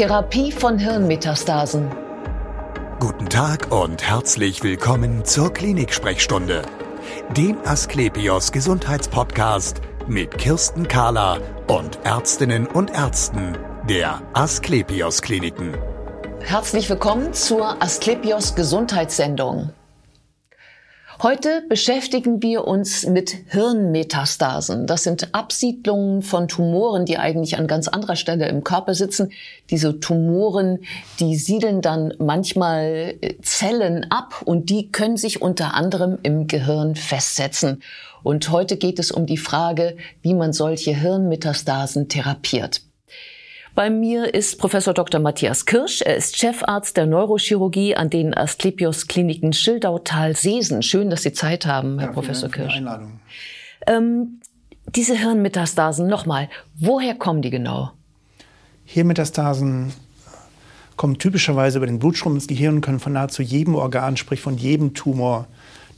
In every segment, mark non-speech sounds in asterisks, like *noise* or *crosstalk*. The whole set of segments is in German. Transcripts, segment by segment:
Therapie von Hirnmetastasen. Guten Tag und herzlich willkommen zur Klinik-Sprechstunde, dem Asklepios Gesundheitspodcast mit Kirsten Kahler und Ärztinnen und Ärzten der Asklepios Kliniken. Herzlich willkommen zur Asklepios Gesundheitssendung. Heute beschäftigen wir uns mit Hirnmetastasen. Das sind Absiedlungen von Tumoren, die eigentlich an ganz anderer Stelle im Körper sitzen. Diese Tumoren, die siedeln dann manchmal äh, Zellen ab und die können sich unter anderem im Gehirn festsetzen. Und heute geht es um die Frage, wie man solche Hirnmetastasen therapiert. Bei mir ist Professor Dr. Matthias Kirsch. Er ist Chefarzt der Neurochirurgie an den Asklepios Kliniken Schildautal-Seesen. Schön, dass Sie Zeit haben, Herr ja, Professor Dank Kirsch. Für die Einladung. Ähm, diese Hirnmetastasen, nochmal, woher kommen die genau? Hirnmetastasen kommen typischerweise über den Blutstrom ins Gehirn und können von nahezu jedem Organ, sprich von jedem Tumor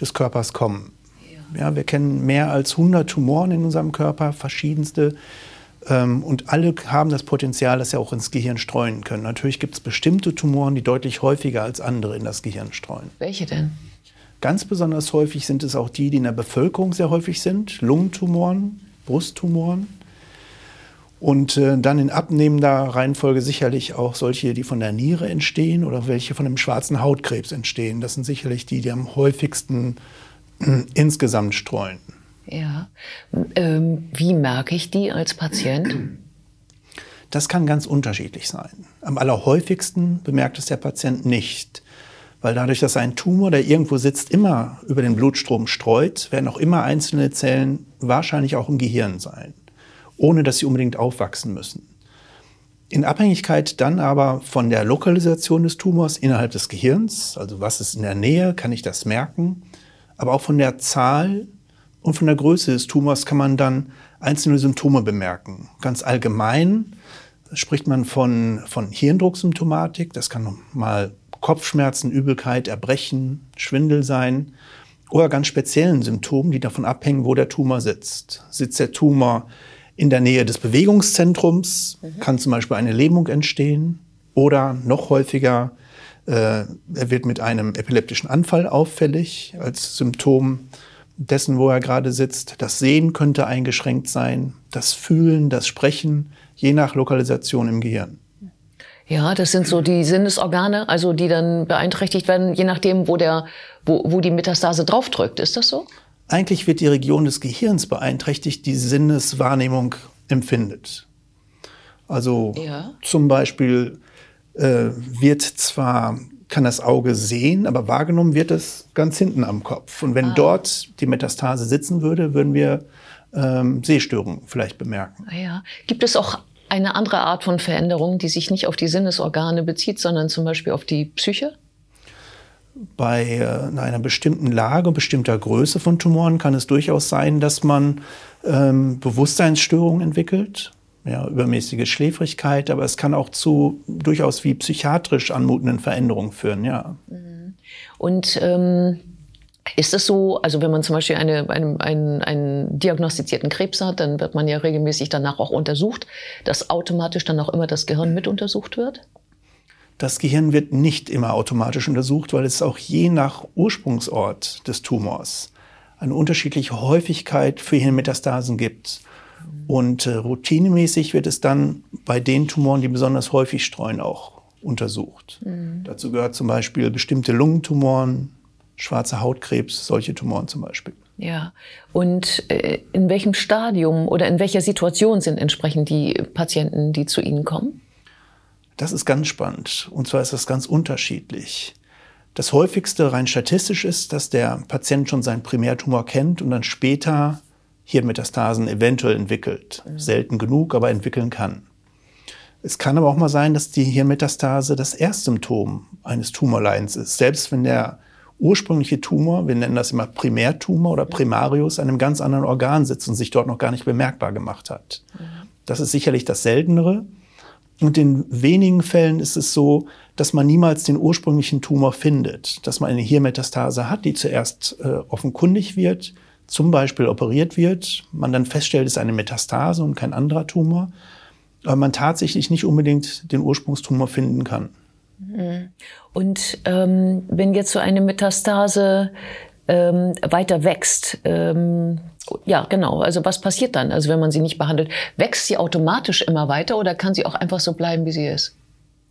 des Körpers kommen. Ja wir kennen mehr als 100 Tumoren in unserem Körper, verschiedenste. Ähm, und alle haben das Potenzial, dass sie auch ins Gehirn streuen können. Natürlich gibt es bestimmte Tumoren, die deutlich häufiger als andere in das Gehirn streuen. Welche denn? Ganz besonders häufig sind es auch die, die in der Bevölkerung sehr häufig sind. Lungentumoren, Brusttumoren. Und äh, dann in abnehmender Reihenfolge sicherlich auch solche, die von der Niere entstehen oder welche von dem schwarzen Hautkrebs entstehen. Das sind sicherlich die, die am häufigsten äh, insgesamt streuen. Ja. Ähm, wie merke ich die als Patient? Das kann ganz unterschiedlich sein. Am allerhäufigsten bemerkt es der Patient nicht. Weil dadurch, dass ein Tumor, der irgendwo sitzt, immer über den Blutstrom streut, werden auch immer einzelne Zellen wahrscheinlich auch im Gehirn sein, ohne dass sie unbedingt aufwachsen müssen. In Abhängigkeit dann aber von der Lokalisation des Tumors innerhalb des Gehirns, also was ist in der Nähe, kann ich das merken, aber auch von der Zahl und von der Größe des Tumors kann man dann einzelne Symptome bemerken. Ganz allgemein spricht man von, von Hirndrucksymptomatik. Das kann mal Kopfschmerzen, Übelkeit, Erbrechen, Schwindel sein. Oder ganz speziellen Symptomen, die davon abhängen, wo der Tumor sitzt. Sitzt der Tumor in der Nähe des Bewegungszentrums, mhm. kann zum Beispiel eine Lähmung entstehen. Oder noch häufiger, äh, er wird mit einem epileptischen Anfall auffällig als Symptom dessen, wo er gerade sitzt. Das Sehen könnte eingeschränkt sein, das Fühlen, das Sprechen, je nach Lokalisation im Gehirn. Ja, das sind so die Sinnesorgane, also die dann beeinträchtigt werden, je nachdem, wo, der, wo, wo die Metastase draufdrückt. Ist das so? Eigentlich wird die Region des Gehirns beeinträchtigt, die Sinneswahrnehmung empfindet. Also ja. zum Beispiel äh, wird zwar kann das Auge sehen, aber wahrgenommen wird es ganz hinten am Kopf. Und wenn ah. dort die Metastase sitzen würde, würden wir ähm, Sehstörungen vielleicht bemerken. Ah ja. Gibt es auch eine andere Art von Veränderung, die sich nicht auf die Sinnesorgane bezieht, sondern zum Beispiel auf die Psyche? Bei äh, einer bestimmten Lage, bestimmter Größe von Tumoren kann es durchaus sein, dass man ähm, Bewusstseinsstörungen entwickelt ja, übermäßige Schläfrigkeit, aber es kann auch zu durchaus wie psychiatrisch anmutenden Veränderungen führen, ja. Mhm. Und ähm, ist es so, also wenn man zum Beispiel eine, einen, einen, einen diagnostizierten Krebs hat, dann wird man ja regelmäßig danach auch untersucht, dass automatisch dann auch immer das Gehirn mit untersucht wird? Das Gehirn wird nicht immer automatisch untersucht, weil es auch je nach Ursprungsort des Tumors eine unterschiedliche Häufigkeit für Hirnmetastasen gibt. Und äh, routinemäßig wird es dann bei den Tumoren, die besonders häufig streuen, auch untersucht. Mhm. Dazu gehört zum Beispiel bestimmte Lungentumoren, schwarzer Hautkrebs, solche Tumoren zum Beispiel. Ja, und äh, in welchem Stadium oder in welcher Situation sind entsprechend die Patienten, die zu Ihnen kommen? Das ist ganz spannend. Und zwar ist das ganz unterschiedlich. Das häufigste rein statistisch ist, dass der Patient schon seinen Primärtumor kennt und dann später Hirnmetastasen eventuell entwickelt. Selten genug, aber entwickeln kann. Es kann aber auch mal sein, dass die Hirnmetastase das Erstsymptom eines Tumorleidens ist. Selbst wenn der ursprüngliche Tumor, wir nennen das immer Primärtumor oder Primarius, an einem ganz anderen Organ sitzt und sich dort noch gar nicht bemerkbar gemacht hat. Das ist sicherlich das Seltenere. Und in wenigen Fällen ist es so, dass man niemals den ursprünglichen Tumor findet, dass man eine Hirnmetastase hat, die zuerst äh, offenkundig wird, zum Beispiel operiert wird, man dann feststellt, es ist eine Metastase und kein anderer Tumor. aber man tatsächlich nicht unbedingt den Ursprungstumor finden kann. Und ähm, wenn jetzt so eine Metastase ähm, weiter wächst, ähm, ja, genau. Also was passiert dann? Also wenn man sie nicht behandelt, wächst sie automatisch immer weiter oder kann sie auch einfach so bleiben, wie sie ist?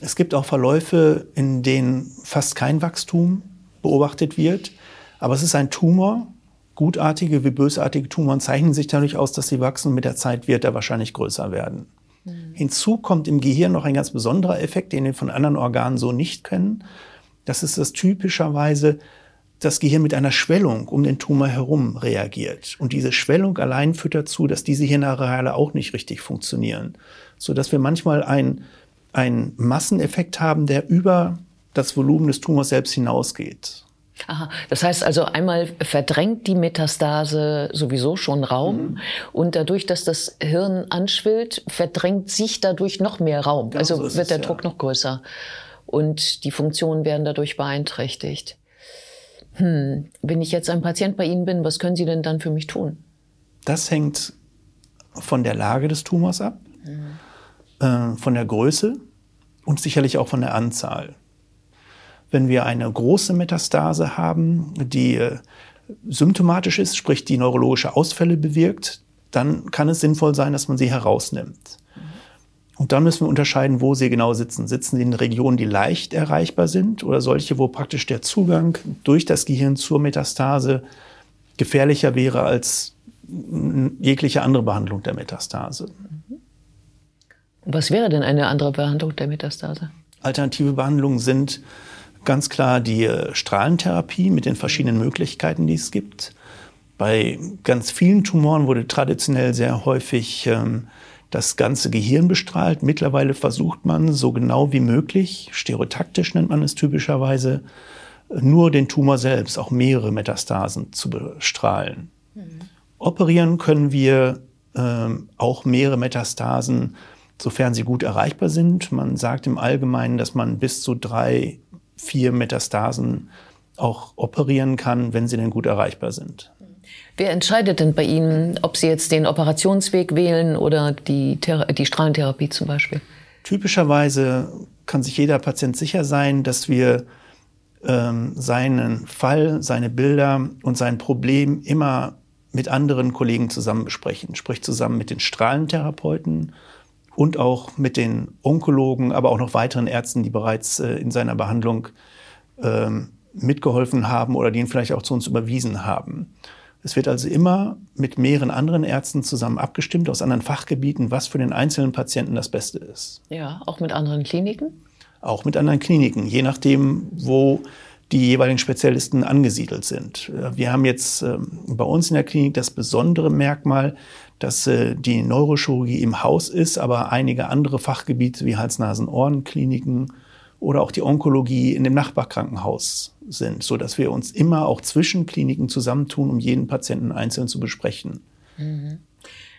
Es gibt auch Verläufe, in denen fast kein Wachstum beobachtet wird, aber es ist ein Tumor. Gutartige wie bösartige Tumoren zeichnen sich dadurch aus, dass sie wachsen und mit der Zeit wird er wahrscheinlich größer werden. Mhm. Hinzu kommt im Gehirn noch ein ganz besonderer Effekt, den wir von anderen Organen so nicht kennen. Das ist das typischerweise das Gehirn mit einer Schwellung um den Tumor herum reagiert. Und diese Schwellung allein führt dazu, dass diese Hirnareale auch nicht richtig funktionieren. So dass wir manchmal einen Masseneffekt haben, der über das Volumen des Tumors selbst hinausgeht. Aha, das heißt also einmal verdrängt die Metastase sowieso schon Raum mhm. und dadurch, dass das Hirn anschwillt, verdrängt sich dadurch noch mehr Raum. Genau also so wird der es, Druck ja. noch größer und die Funktionen werden dadurch beeinträchtigt. Hm, wenn ich jetzt ein Patient bei Ihnen bin, was können Sie denn dann für mich tun? Das hängt von der Lage des Tumors ab, mhm. äh, von der Größe und sicherlich auch von der Anzahl. Wenn wir eine große Metastase haben, die äh, symptomatisch ist, sprich die neurologische Ausfälle bewirkt, dann kann es sinnvoll sein, dass man sie herausnimmt. Und dann müssen wir unterscheiden, wo sie genau sitzen. Sitzen sie in Regionen, die leicht erreichbar sind oder solche, wo praktisch der Zugang durch das Gehirn zur Metastase gefährlicher wäre als jegliche andere Behandlung der Metastase. Was wäre denn eine andere Behandlung der Metastase? Alternative Behandlungen sind ganz klar die äh, Strahlentherapie mit den verschiedenen Möglichkeiten, die es gibt. Bei ganz vielen Tumoren wurde traditionell sehr häufig ähm, das ganze Gehirn bestrahlt. Mittlerweile versucht man so genau wie möglich, stereotaktisch nennt man es typischerweise, nur den Tumor selbst, auch mehrere Metastasen zu bestrahlen. Mhm. Operieren können wir ähm, auch mehrere Metastasen, sofern sie gut erreichbar sind. Man sagt im Allgemeinen, dass man bis zu drei, vier Metastasen auch operieren kann, wenn sie denn gut erreichbar sind. Wer entscheidet denn bei Ihnen, ob Sie jetzt den Operationsweg wählen oder die, die Strahlentherapie zum Beispiel? Typischerweise kann sich jeder Patient sicher sein, dass wir ähm, seinen Fall, seine Bilder und sein Problem immer mit anderen Kollegen zusammen besprechen, sprich zusammen mit den Strahlentherapeuten und auch mit den Onkologen, aber auch noch weiteren Ärzten, die bereits äh, in seiner Behandlung ähm, mitgeholfen haben oder die ihn vielleicht auch zu uns überwiesen haben. Es wird also immer mit mehreren anderen Ärzten zusammen abgestimmt aus anderen Fachgebieten, was für den einzelnen Patienten das Beste ist. Ja, auch mit anderen Kliniken? Auch mit anderen Kliniken, je nachdem, wo die jeweiligen Spezialisten angesiedelt sind. Wir haben jetzt ähm, bei uns in der Klinik das besondere Merkmal, dass äh, die Neurochirurgie im Haus ist, aber einige andere Fachgebiete wie Hals-Nasen-Ohren-Kliniken oder auch die Onkologie in dem Nachbarkrankenhaus sind, so dass wir uns immer auch zwischen Kliniken zusammentun, um jeden Patienten einzeln zu besprechen. Mhm.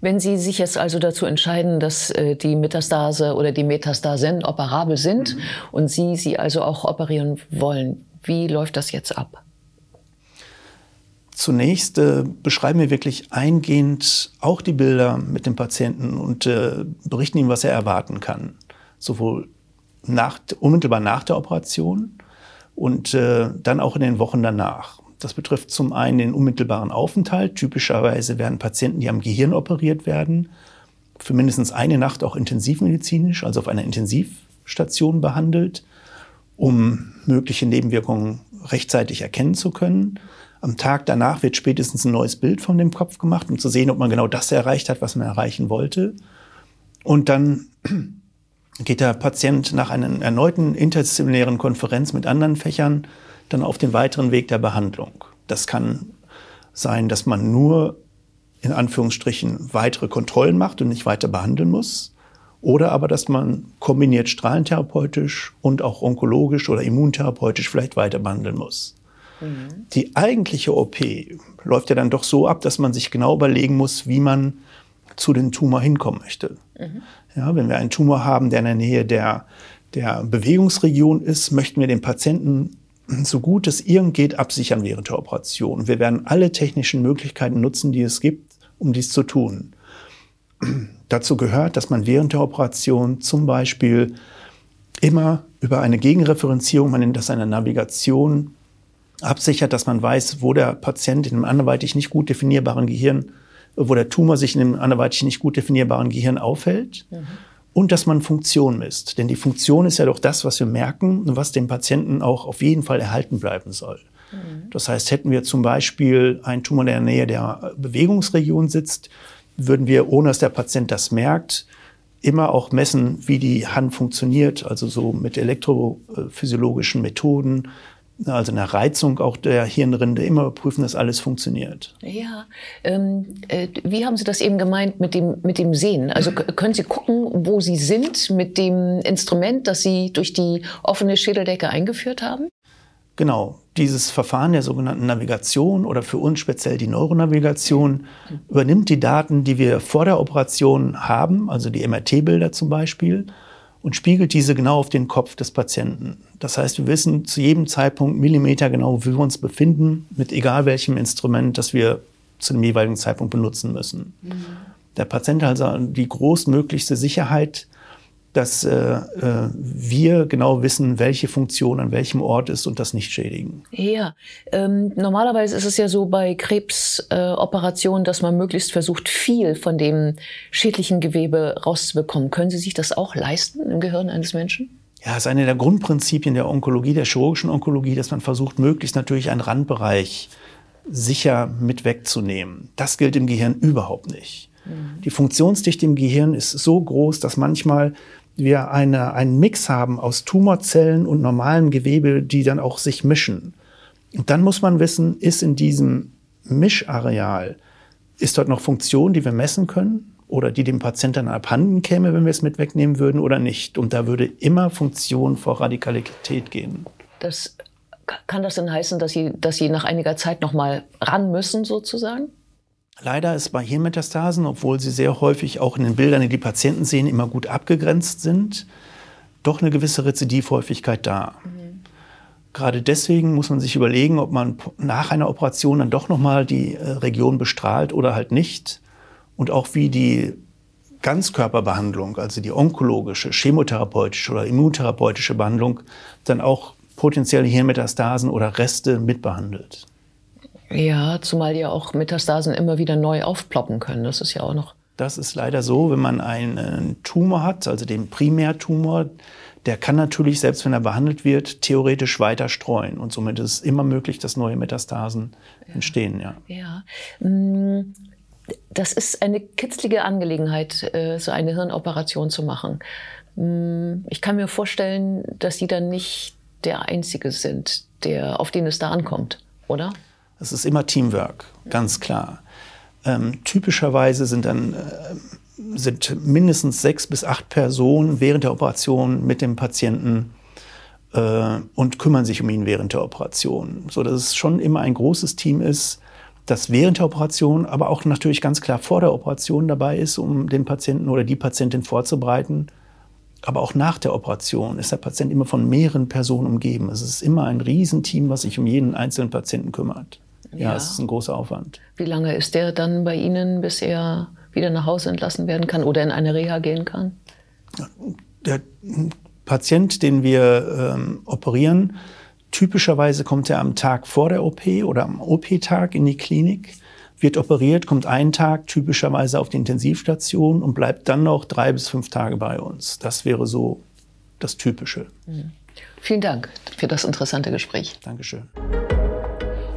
Wenn Sie sich jetzt also dazu entscheiden, dass äh, die Metastase oder die Metastasen operabel sind mhm. und Sie sie also auch operieren wollen, wie läuft das jetzt ab? Zunächst äh, beschreiben wir wirklich eingehend auch die Bilder mit dem Patienten und äh, berichten ihm, was er erwarten kann. Sowohl nach, unmittelbar nach der Operation und äh, dann auch in den Wochen danach. Das betrifft zum einen den unmittelbaren Aufenthalt. Typischerweise werden Patienten, die am Gehirn operiert werden, für mindestens eine Nacht auch intensivmedizinisch, also auf einer Intensivstation behandelt, um mögliche Nebenwirkungen rechtzeitig erkennen zu können. Am Tag danach wird spätestens ein neues Bild von dem Kopf gemacht, um zu sehen, ob man genau das erreicht hat, was man erreichen wollte. Und dann *clears throat* geht der Patient nach einer erneuten interdisziplinären Konferenz mit anderen Fächern dann auf den weiteren Weg der Behandlung. Das kann sein, dass man nur in Anführungsstrichen weitere Kontrollen macht und nicht weiter behandeln muss. Oder aber, dass man kombiniert strahlentherapeutisch und auch onkologisch oder immuntherapeutisch vielleicht weiter behandeln muss. Mhm. Die eigentliche OP läuft ja dann doch so ab, dass man sich genau überlegen muss, wie man zu dem Tumor hinkommen möchte. Mhm. Ja, wenn wir einen Tumor haben, der in der Nähe der, der Bewegungsregion ist, möchten wir den Patienten so gut es irgend geht absichern während der Operation. Wir werden alle technischen Möglichkeiten nutzen, die es gibt, um dies zu tun. Dazu gehört, dass man während der Operation zum Beispiel immer über eine Gegenreferenzierung, man nennt das eine Navigation, absichert, dass man weiß, wo der Patient in einem anderweitig nicht gut definierbaren Gehirn, wo der Tumor sich in einem anderweitig nicht gut definierbaren Gehirn aufhält. Mhm. Und dass man Funktion misst. Denn die Funktion ist ja doch das, was wir merken und was dem Patienten auch auf jeden Fall erhalten bleiben soll. Mhm. Das heißt, hätten wir zum Beispiel einen Tumor in der Nähe der Bewegungsregion sitzt, würden wir, ohne dass der Patient das merkt, immer auch messen, wie die Hand funktioniert, also so mit elektrophysiologischen Methoden, also eine Reizung auch der Hirnrinde, immer prüfen, dass alles funktioniert. Ja, ähm, äh, wie haben Sie das eben gemeint mit dem, mit dem Sehen? Also können Sie gucken, wo Sie sind mit dem Instrument, das Sie durch die offene Schädeldecke eingeführt haben? Genau, dieses Verfahren der sogenannten Navigation oder für uns speziell die Neuronavigation übernimmt die Daten, die wir vor der Operation haben, also die MRT-Bilder zum Beispiel, und spiegelt diese genau auf den Kopf des Patienten. Das heißt, wir wissen zu jedem Zeitpunkt Millimeter genau, wo wir uns befinden, mit egal welchem Instrument, das wir zu dem jeweiligen Zeitpunkt benutzen müssen. Mhm. Der Patient hat also die großmöglichste Sicherheit, dass äh, äh, wir genau wissen, welche Funktion an welchem Ort ist und das nicht schädigen. Ja, ähm, normalerweise ist es ja so bei Krebsoperationen, äh, dass man möglichst versucht, viel von dem schädlichen Gewebe rauszubekommen. Können Sie sich das auch leisten im Gehirn eines Menschen? Ja, es ist eine der Grundprinzipien der Onkologie, der chirurgischen Onkologie, dass man versucht, möglichst natürlich einen Randbereich sicher mit wegzunehmen. Das gilt im Gehirn überhaupt nicht. Mhm. Die Funktionsdichte im Gehirn ist so groß, dass manchmal wir eine, einen Mix haben aus Tumorzellen und normalem Gewebe, die dann auch sich mischen. Und dann muss man wissen, ist in diesem Mischareal, ist dort noch Funktion, die wir messen können oder die dem Patienten abhanden käme, wenn wir es mit wegnehmen würden oder nicht. Und da würde immer Funktion vor Radikalität gehen. Das, kann das denn heißen, dass Sie, dass Sie nach einiger Zeit noch mal ran müssen sozusagen? Leider ist bei Hirnmetastasen, obwohl sie sehr häufig auch in den Bildern, die die Patienten sehen, immer gut abgegrenzt sind, doch eine gewisse Rezidivhäufigkeit da. Mhm. Gerade deswegen muss man sich überlegen, ob man nach einer Operation dann doch nochmal die äh, Region bestrahlt oder halt nicht. Und auch wie die Ganzkörperbehandlung, also die onkologische, chemotherapeutische oder immuntherapeutische Behandlung, dann auch potenzielle Hirnmetastasen oder Reste mitbehandelt. Ja, zumal ja auch Metastasen immer wieder neu aufploppen können. Das ist ja auch noch. Das ist leider so, wenn man einen Tumor hat, also den Primärtumor, der kann natürlich, selbst wenn er behandelt wird, theoretisch weiter streuen. Und somit ist es immer möglich, dass neue Metastasen ja. entstehen. Ja. ja. Mm, das ist eine kitzlige Angelegenheit, äh, so eine Hirnoperation zu machen. Mm, ich kann mir vorstellen, dass Sie dann nicht der Einzige sind, der, auf den es da ankommt, oder? Es ist immer Teamwork, ganz klar. Ähm, typischerweise sind dann äh, sind mindestens sechs bis acht Personen während der Operation mit dem Patienten äh, und kümmern sich um ihn während der Operation, so dass es schon immer ein großes Team ist, das während der Operation, aber auch natürlich ganz klar vor der Operation dabei ist, um den Patienten oder die Patientin vorzubereiten. Aber auch nach der Operation ist der Patient immer von mehreren Personen umgeben. Es ist immer ein Riesenteam, was sich um jeden einzelnen Patienten kümmert. Ja, ja, es ist ein großer Aufwand. Wie lange ist der dann bei Ihnen, bis er wieder nach Hause entlassen werden kann oder in eine Reha gehen kann? Der Patient, den wir ähm, operieren, typischerweise kommt er am Tag vor der OP oder am OP-Tag in die Klinik, wird operiert, kommt einen Tag typischerweise auf die Intensivstation und bleibt dann noch drei bis fünf Tage bei uns. Das wäre so das Typische. Mhm. Vielen Dank für das interessante Gespräch. Dankeschön.